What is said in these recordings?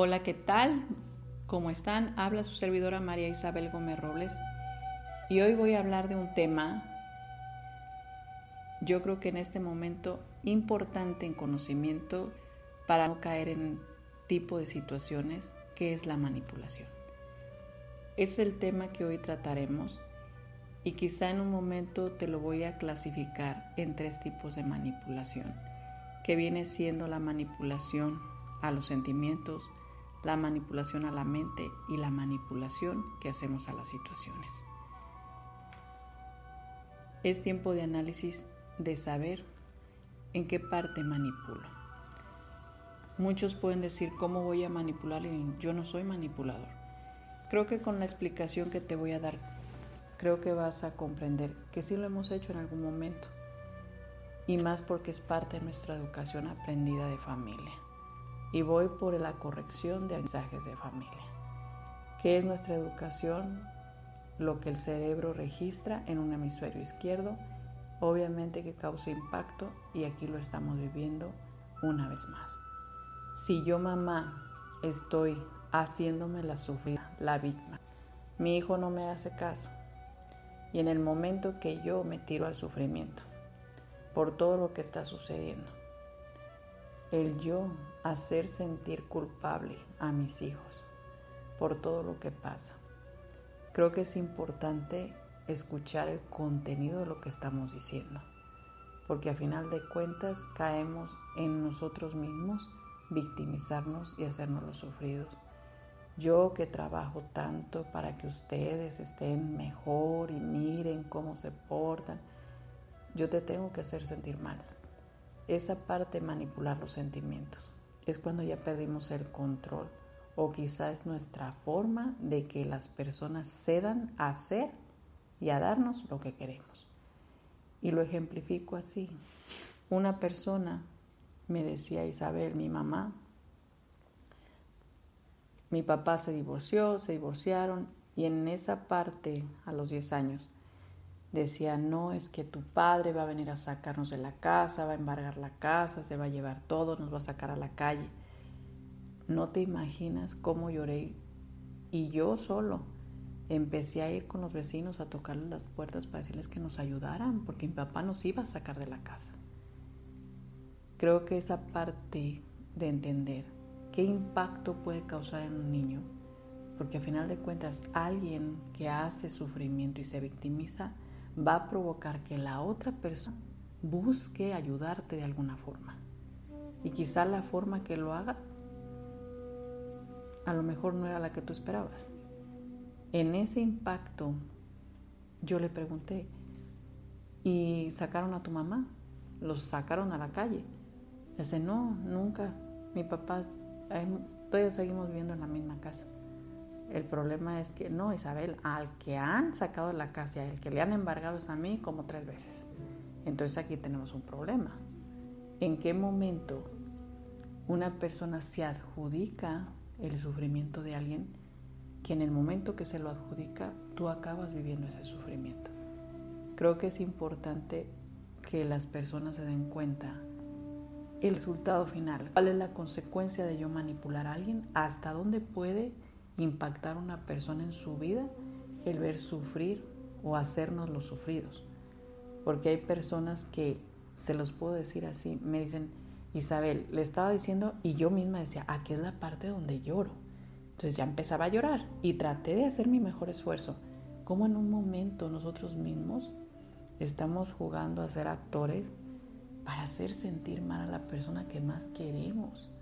Hola, ¿qué tal? ¿Cómo están? Habla su servidora María Isabel Gómez Robles y hoy voy a hablar de un tema, yo creo que en este momento importante en conocimiento para no caer en tipo de situaciones, que es la manipulación. Es el tema que hoy trataremos y quizá en un momento te lo voy a clasificar en tres tipos de manipulación, que viene siendo la manipulación a los sentimientos, la manipulación a la mente y la manipulación que hacemos a las situaciones. Es tiempo de análisis de saber en qué parte manipulo. Muchos pueden decir, ¿cómo voy a manipular? Y yo no soy manipulador. Creo que con la explicación que te voy a dar, creo que vas a comprender que sí lo hemos hecho en algún momento. Y más porque es parte de nuestra educación aprendida de familia y voy por la corrección de mensajes de familia. ¿Qué es nuestra educación? Lo que el cerebro registra en un hemisferio izquierdo, obviamente que causa impacto y aquí lo estamos viviendo una vez más. Si yo mamá estoy haciéndome la sufrida, la víctima, mi hijo no me hace caso y en el momento que yo me tiro al sufrimiento por todo lo que está sucediendo, el yo hacer sentir culpable a mis hijos por todo lo que pasa. Creo que es importante escuchar el contenido de lo que estamos diciendo, porque a final de cuentas caemos en nosotros mismos victimizarnos y hacernos los sufridos. Yo que trabajo tanto para que ustedes estén mejor y miren cómo se portan, yo te tengo que hacer sentir mal esa parte de manipular los sentimientos. Es cuando ya perdimos el control o quizás es nuestra forma de que las personas cedan a hacer y a darnos lo que queremos. Y lo ejemplifico así. Una persona me decía Isabel, mi mamá, mi papá se divorció, se divorciaron y en esa parte, a los 10 años, Decía, no, es que tu padre va a venir a sacarnos de la casa, va a embargar la casa, se va a llevar todo, nos va a sacar a la calle. No te imaginas cómo lloré. Y yo solo empecé a ir con los vecinos a tocarles las puertas para decirles que nos ayudaran, porque mi papá nos iba a sacar de la casa. Creo que esa parte de entender qué impacto puede causar en un niño, porque a final de cuentas alguien que hace sufrimiento y se victimiza, va a provocar que la otra persona busque ayudarte de alguna forma. Y quizá la forma que lo haga a lo mejor no era la que tú esperabas. En ese impacto yo le pregunté, ¿y sacaron a tu mamá? ¿Los sacaron a la calle? Dice, no, nunca. Mi papá, todavía seguimos viviendo en la misma casa. El problema es que no, Isabel, al que han sacado la casa, el que le han embargado es a mí como tres veces. Entonces aquí tenemos un problema. ¿En qué momento una persona se adjudica el sufrimiento de alguien que en el momento que se lo adjudica tú acabas viviendo ese sufrimiento? Creo que es importante que las personas se den cuenta el resultado final. ¿Cuál es la consecuencia de yo manipular a alguien? ¿Hasta dónde puede impactar a una persona en su vida el ver sufrir o hacernos los sufridos. Porque hay personas que, se los puedo decir así, me dicen, Isabel, le estaba diciendo y yo misma decía, aquí es la parte donde lloro. Entonces ya empezaba a llorar y traté de hacer mi mejor esfuerzo. Como en un momento nosotros mismos estamos jugando a ser actores para hacer sentir mal a la persona que más queremos.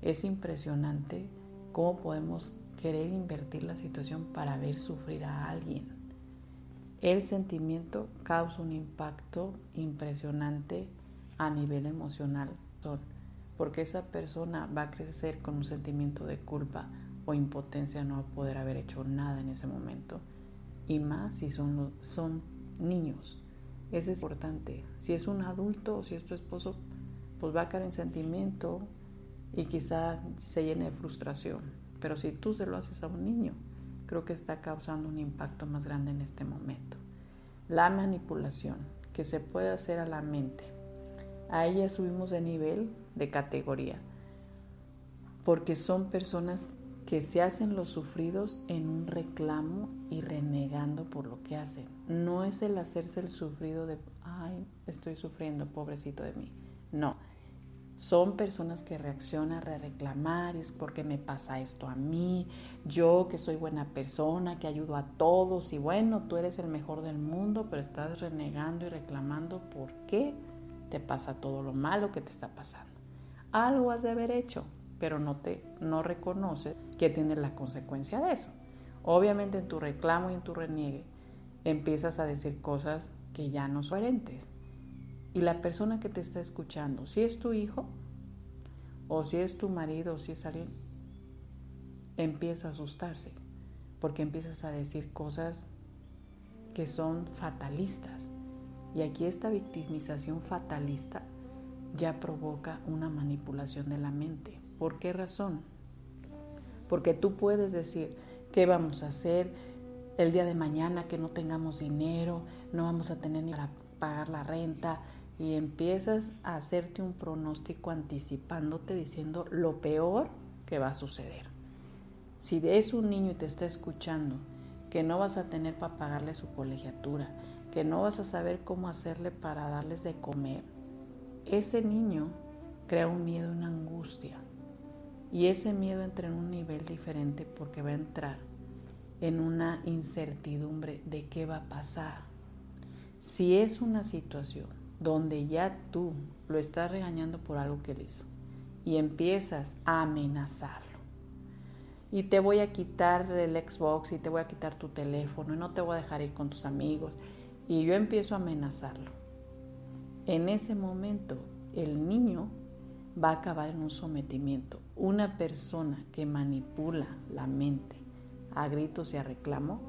Es impresionante cómo podemos querer invertir la situación para ver sufrir a alguien. el sentimiento causa un impacto impresionante a nivel emocional, porque esa persona va a crecer con un sentimiento de culpa o impotencia no a poder haber hecho nada en ese momento. Y más si son, son niños. Eso es importante. Si es un adulto o si es tu esposo, pues va a caer en sentimiento y quizá se llene de frustración. Pero si tú se lo haces a un niño, creo que está causando un impacto más grande en este momento. La manipulación que se puede hacer a la mente. A ella subimos de nivel, de categoría, porque son personas que se hacen los sufridos en un reclamo y renegando por lo que hacen. No es el hacerse el sufrido de, ay, estoy sufriendo, pobrecito de mí. No, son personas que reaccionan a reclamar, es porque me pasa esto a mí, yo que soy buena persona, que ayudo a todos y bueno, tú eres el mejor del mundo, pero estás renegando y reclamando por qué te pasa todo lo malo que te está pasando. Algo has de haber hecho, pero no te no reconoces que tienes la consecuencia de eso. Obviamente en tu reclamo y en tu reniegue empiezas a decir cosas que ya no son coherentes y la persona que te está escuchando, si es tu hijo, o si es tu marido, o si es alguien, empieza a asustarse, porque empiezas a decir cosas que son fatalistas. Y aquí esta victimización fatalista ya provoca una manipulación de la mente. ¿Por qué razón? Porque tú puedes decir, ¿qué vamos a hacer el día de mañana que no tengamos dinero, no vamos a tener ni para pagar la renta, y empiezas a hacerte un pronóstico anticipándote diciendo lo peor que va a suceder. Si es un niño y te está escuchando, que no vas a tener para pagarle su colegiatura, que no vas a saber cómo hacerle para darles de comer, ese niño crea un miedo, una angustia. Y ese miedo entra en un nivel diferente porque va a entrar en una incertidumbre de qué va a pasar. Si es una situación donde ya tú lo estás regañando por algo que él hizo y empiezas a amenazarlo. Y te voy a quitar el Xbox y te voy a quitar tu teléfono y no te voy a dejar ir con tus amigos. Y yo empiezo a amenazarlo. En ese momento el niño va a acabar en un sometimiento. Una persona que manipula la mente a gritos y a reclamo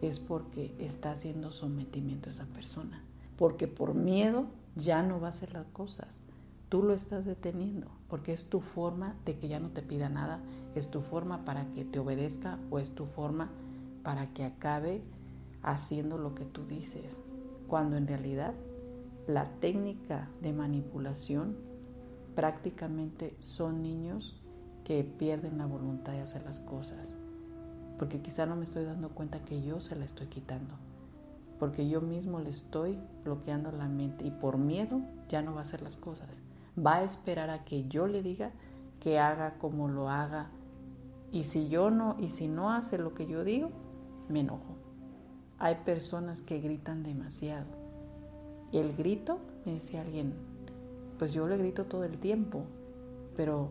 es porque está haciendo sometimiento a esa persona porque por miedo ya no va a hacer las cosas. Tú lo estás deteniendo, porque es tu forma de que ya no te pida nada, es tu forma para que te obedezca o es tu forma para que acabe haciendo lo que tú dices, cuando en realidad la técnica de manipulación prácticamente son niños que pierden la voluntad de hacer las cosas, porque quizá no me estoy dando cuenta que yo se la estoy quitando porque yo mismo le estoy bloqueando la mente y por miedo ya no va a hacer las cosas. Va a esperar a que yo le diga que haga como lo haga y si yo no y si no hace lo que yo digo, me enojo. Hay personas que gritan demasiado. Y el grito, me decía alguien, pues yo le grito todo el tiempo, pero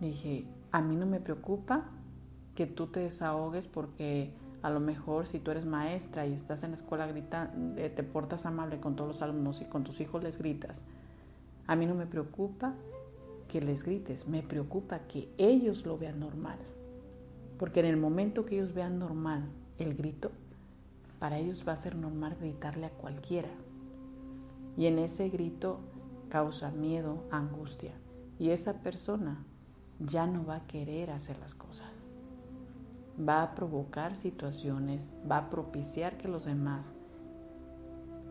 dije, a mí no me preocupa que tú te desahogues porque a lo mejor si tú eres maestra y estás en la escuela grita, eh, te portas amable con todos los alumnos y con tus hijos les gritas. A mí no me preocupa que les grites, me preocupa que ellos lo vean normal. Porque en el momento que ellos vean normal el grito, para ellos va a ser normal gritarle a cualquiera. Y en ese grito causa miedo, angustia. Y esa persona ya no va a querer hacer las cosas va a provocar situaciones, va a propiciar que los demás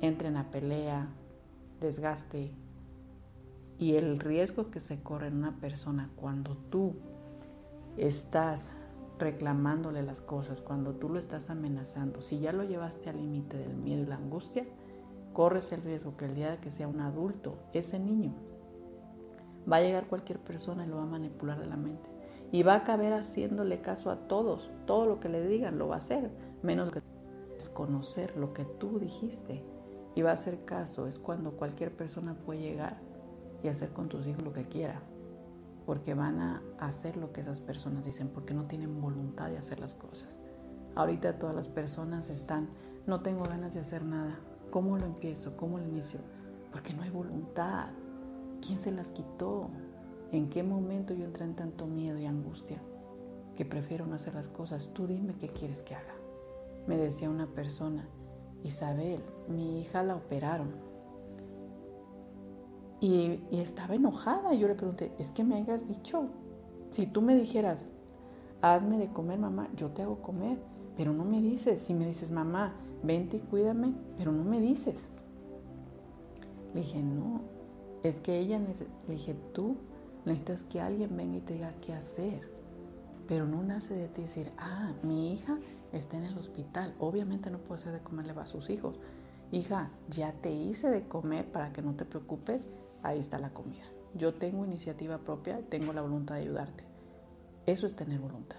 entren a pelea, desgaste y el riesgo que se corre en una persona cuando tú estás reclamándole las cosas, cuando tú lo estás amenazando, si ya lo llevaste al límite del miedo y la angustia, corres el riesgo que el día de que sea un adulto, ese niño, va a llegar cualquier persona y lo va a manipular de la mente y va a caber haciéndole caso a todos. Todo lo que le digan lo va a hacer, menos que desconocer lo que tú dijiste. Y va a hacer caso. Es cuando cualquier persona puede llegar y hacer con tus hijos lo que quiera. Porque van a hacer lo que esas personas dicen, porque no tienen voluntad de hacer las cosas. Ahorita todas las personas están no tengo ganas de hacer nada. ¿Cómo lo empiezo? ¿Cómo lo inicio? Porque no hay voluntad. ¿Quién se las quitó? ¿En qué momento yo entré en tanto miedo y angustia que prefiero no hacer las cosas? Tú dime qué quieres que haga. Me decía una persona, Isabel, mi hija la operaron. Y, estaba enojada. Yo le pregunté, es que me hayas dicho, si tú me dijeras, hazme de comer, mamá, yo te hago comer, pero no me dices. Si me dices, mamá, vente y cuídame, pero no me dices. Le dije, no, es que ella, le dije, tú necesitas que alguien venga y te diga qué hacer, pero no nace de ti decir, ah, mi hija está en el hospital, obviamente no puedo hacer de comerle a sus hijos. Hija, ya te hice de comer para que no te preocupes, ahí está la comida. Yo tengo iniciativa propia, tengo la voluntad de ayudarte. Eso es tener voluntad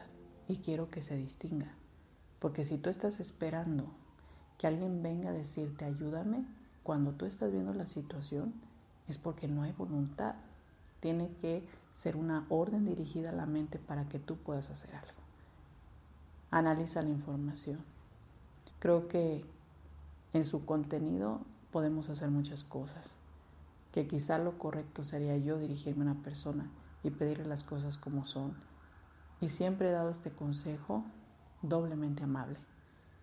y quiero que se distinga. Porque si tú estás esperando que alguien venga a decirte ayúdame, cuando tú estás viendo la situación es porque no hay voluntad. Tiene que ser una orden dirigida a la mente para que tú puedas hacer algo. Analiza la información. Creo que en su contenido podemos hacer muchas cosas. Que quizá lo correcto sería yo dirigirme a una persona y pedirle las cosas como son y siempre he dado este consejo doblemente amable.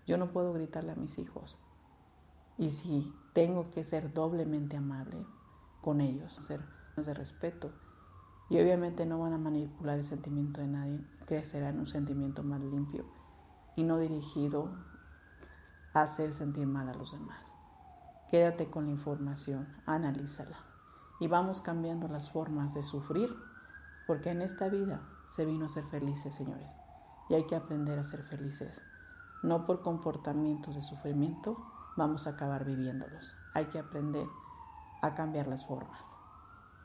Yo no puedo gritarle a mis hijos. Y si tengo que ser doblemente amable con ellos, ser de respeto, y obviamente no van a manipular el sentimiento de nadie, crecerá un sentimiento más limpio y no dirigido a hacer sentir mal a los demás. Quédate con la información, analízala y vamos cambiando las formas de sufrir, porque en esta vida se vino a ser felices, señores. Y hay que aprender a ser felices. No por comportamientos de sufrimiento vamos a acabar viviéndolos. Hay que aprender a cambiar las formas.